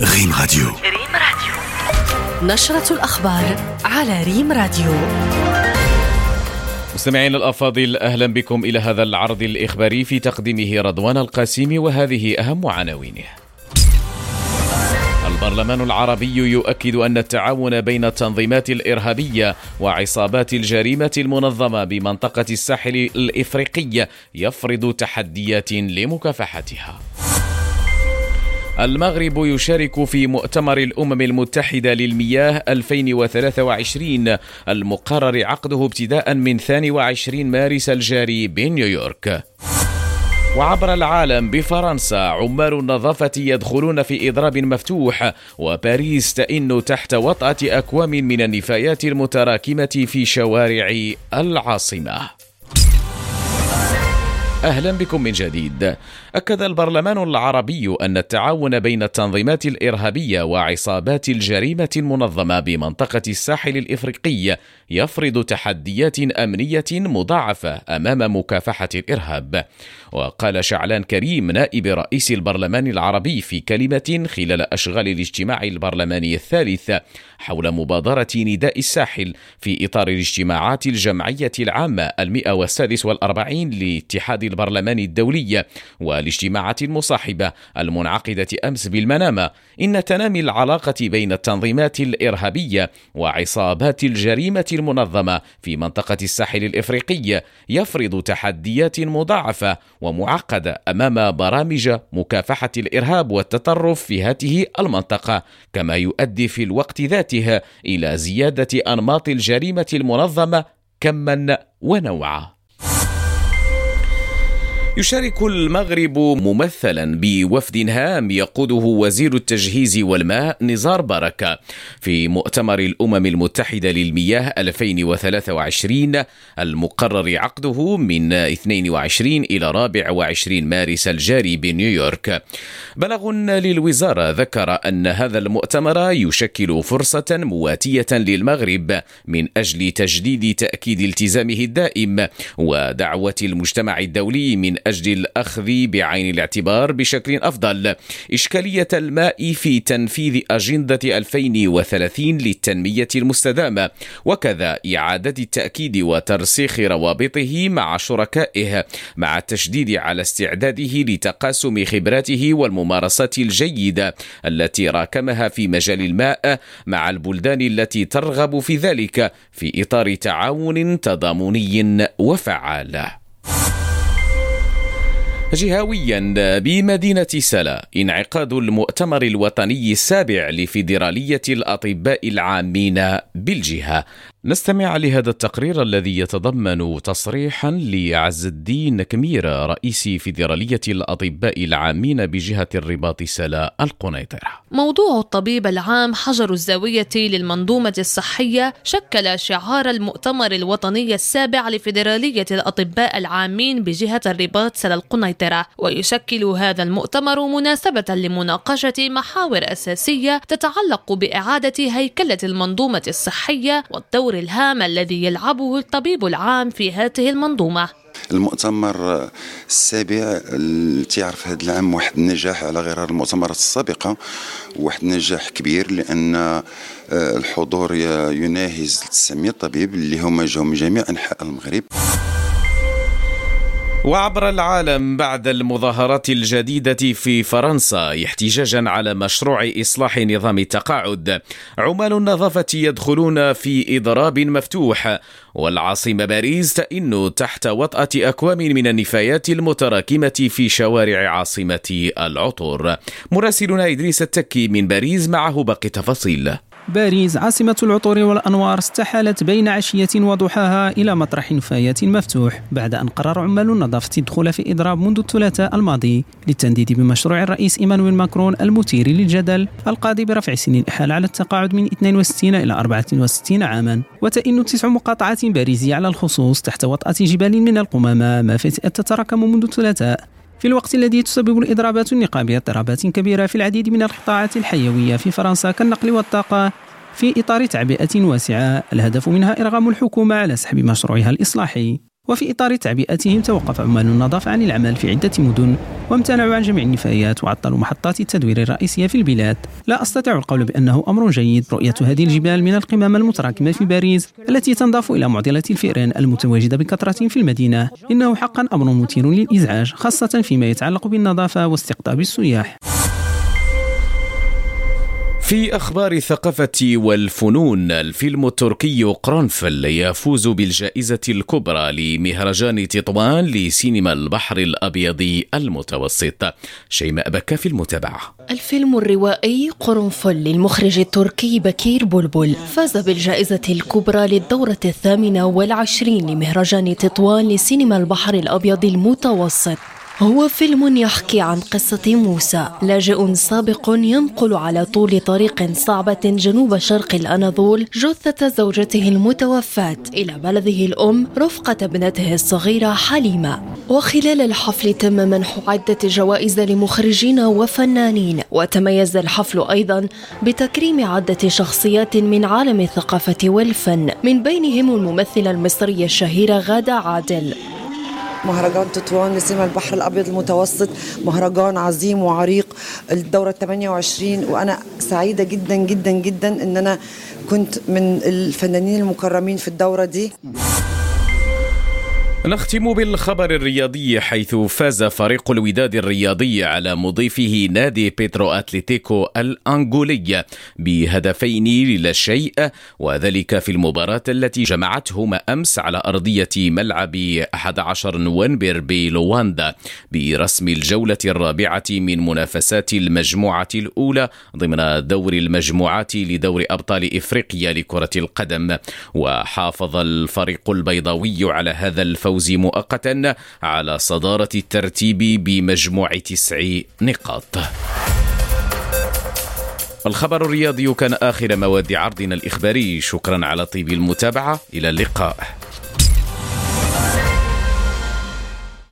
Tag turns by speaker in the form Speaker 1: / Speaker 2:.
Speaker 1: ريم راديو
Speaker 2: ريم راديو نشرة الأخبار على ريم راديو
Speaker 3: مستمعينا الأفاضل أهلا بكم إلى هذا العرض الإخباري في تقديمه رضوان القاسم وهذه أهم عناوينه. البرلمان العربي يؤكد أن التعاون بين التنظيمات الإرهابية وعصابات الجريمة المنظمة بمنطقة الساحل الإفريقي يفرض تحديات لمكافحتها. المغرب يشارك في مؤتمر الأمم المتحدة للمياه 2023 المقرر عقده ابتداء من 22 مارس الجاري بنيويورك. وعبر العالم بفرنسا عمال النظافة يدخلون في إضراب مفتوح وباريس تئن تحت وطأة أكوام من النفايات المتراكمة في شوارع العاصمة. أهلا بكم من جديد. أكد البرلمان العربي أن التعاون بين التنظيمات الإرهابية وعصابات الجريمة المنظمة بمنطقة الساحل الإفريقي يفرض تحديات أمنية مضاعفة أمام مكافحة الإرهاب. وقال شعلان كريم نائب رئيس البرلمان العربي في كلمة خلال أشغال الاجتماع البرلماني الثالث حول مبادرة نداء الساحل في إطار الاجتماعات الجمعية العامة المئة والسادس والأربعين لاتحاد البرلمان الدولي والاجتماعات المصاحبة المنعقدة أمس بالمنامة إن تنامي العلاقة بين التنظيمات الإرهابية وعصابات الجريمة المنظمة في منطقة الساحل الإفريقي يفرض تحديات مضاعفة ومعقدة أمام برامج مكافحة الإرهاب والتطرف في هذه المنطقة كما يؤدي في الوقت ذاته إلى زيادة أنماط الجريمة المنظمة كما ونوعا. يشارك المغرب ممثلا بوفد هام يقوده وزير التجهيز والماء نزار بركة. في مؤتمر الأمم المتحدة للمياه 2023 المقرر عقده من 22 إلى 24 مارس الجاري بنيويورك. بلغ للوزارة ذكر أن هذا المؤتمر يشكل فرصة مواتية للمغرب من أجل تجديد تأكيد التزامه الدائم ودعوة المجتمع الدولي من أجل الأخذ بعين الاعتبار بشكل أفضل. إشكالية الماء في تنفيذ أجندة 2030 للتنمية المستدامة وكذا إعادة التأكيد وترسيخ روابطه مع شركائه مع التشديد على استعداده لتقاسم خبراته والممارسات الجيدة التي راكمها في مجال الماء مع البلدان التي ترغب في ذلك في إطار تعاون تضامني وفعال. جهويا بمدينة سلا انعقاد المؤتمر الوطني السابع لفيدرالية الأطباء العامين بالجهة. نستمع لهذا التقرير الذي يتضمن تصريحا لعز الدين كميرة رئيس فيدرالية الأطباء العامين بجهة الرباط سلا القنيطرة.
Speaker 4: موضوع الطبيب العام حجر الزاوية للمنظومة الصحية شكل شعار المؤتمر الوطني السابع لفيدرالية الأطباء العامين بجهة الرباط سلا القنيطرة. ويشكل هذا المؤتمر مناسبة لمناقشة محاور أساسية تتعلق بإعادة هيكلة المنظومة الصحية والدور الدور الهام الذي يلعبه الطبيب العام في هذه المنظومة.
Speaker 5: المؤتمر السابع تعرف هذا العام واحد النجاح على غرار المؤتمرات السابقة واحد النجاح كبير لأن آه، الحضور يناهز 900 طبيب اللي هما جاوا من جميع أنحاء المغرب.
Speaker 3: وعبر العالم بعد المظاهرات الجديدة في فرنسا احتجاجا على مشروع إصلاح نظام التقاعد. عمال النظافة يدخلون في إضراب مفتوح. والعاصمة باريس تئن تحت وطأة أكوام من النفايات المتراكمة في شوارع عاصمة العطور. مراسلنا إدريس التكي من باريس معه باقي تفاصيل.
Speaker 6: باريس عاصمة العطور والأنوار استحالت بين عشية وضحاها إلى مطرح نفايات مفتوح بعد أن قرر عمال النظافة الدخول في إضراب منذ الثلاثاء الماضي للتنديد بمشروع الرئيس إيمانويل ماكرون المثير للجدل القاضي برفع سن الإحالة على التقاعد من 62 إلى 64 عاما. وتئن تسع مقاطعات باريزية على الخصوص تحت وطأة جبال من القمامة ما فتئت تتراكم منذ الثلاثاء. في الوقت الذي تسبب الإضرابات النقابية اضطرابات كبيرة في العديد من القطاعات الحيوية في فرنسا كالنقل والطاقة في إطار تعبئة واسعة. الهدف منها إرغام الحكومة على سحب مشروعها الإصلاحي. وفي إطار تعبئتهم توقف عمال النظافة عن العمل في عدة مدن وامتنعوا عن جميع النفايات وعطلوا محطات التدوير الرئيسية في البلاد. لا أستطيع القول بأنه أمر جيد. رؤية هذه الجبال من القمم المتراكمة في باريس التي تنضاف إلى معضلة الفئران المتواجدة بكثرة في المدينة. إنه حقا أمر مثير للإزعاج خاصة فيما يتعلق بالنظافة واستقطاب السياح.
Speaker 3: في أخبار الثقافة والفنون الفيلم التركي قرنفل يفوز بالجائزة الكبرى لمهرجان تطوان لسينما البحر الأبيض المتوسط. شيماء بكا في المتابعة.
Speaker 1: الفيلم الروائي قرنفل للمخرج التركي بكير بلبل. فاز بالجائزة الكبرى للدورة الثامنة والعشرين لمهرجان تطوان لسينما البحر الأبيض المتوسط. هو فيلم يحكي عن قصة موسى لاجئ سابق ينقل على طول طريق صعبة جنوب شرق الأناضول جثة زوجته المتوفاة إلى بلده الأم رفقة ابنته الصغيرة حليمة. وخلال الحفل تم منح عدة جوائز لمخرجين وفنانين وتميز الحفل أيضا بتكريم عدة شخصيات من عالم الثقافة والفن من بينهم الممثلة المصرية الشهيرة غادة عادل.
Speaker 7: مهرجان تطوان لسينما البحر الأبيض المتوسط. مهرجان عظيم وعريق. الدورة 28 وأنا سعيدة جدا جدا جدا إن أنا كنت من الفنانين المكرمين في الدورة دي.
Speaker 3: نختم بالخبر الرياضي حيث فاز فريق الوداد الرياضي على مضيفه نادي بيترو أتليتيكو الأنغولي بهدفين لا شيء وذلك في المباراة التي جمعتهما أمس على أرضية ملعب 11 نوفمبر بلواندا برسم الجولة الرابعة من منافسات المجموعة الأولى ضمن دور المجموعات لدور أبطال إفريقيا لكرة القدم. وحافظ الفريق البيضاوي على هذا الفوز الفوز مؤقتا على صدارة الترتيب بمجموع تسع نقاط. الخبر الرياضي كان آخر مواد عرضنا الإخباري. شكرا على طيب المتابعة. إلى اللقاء.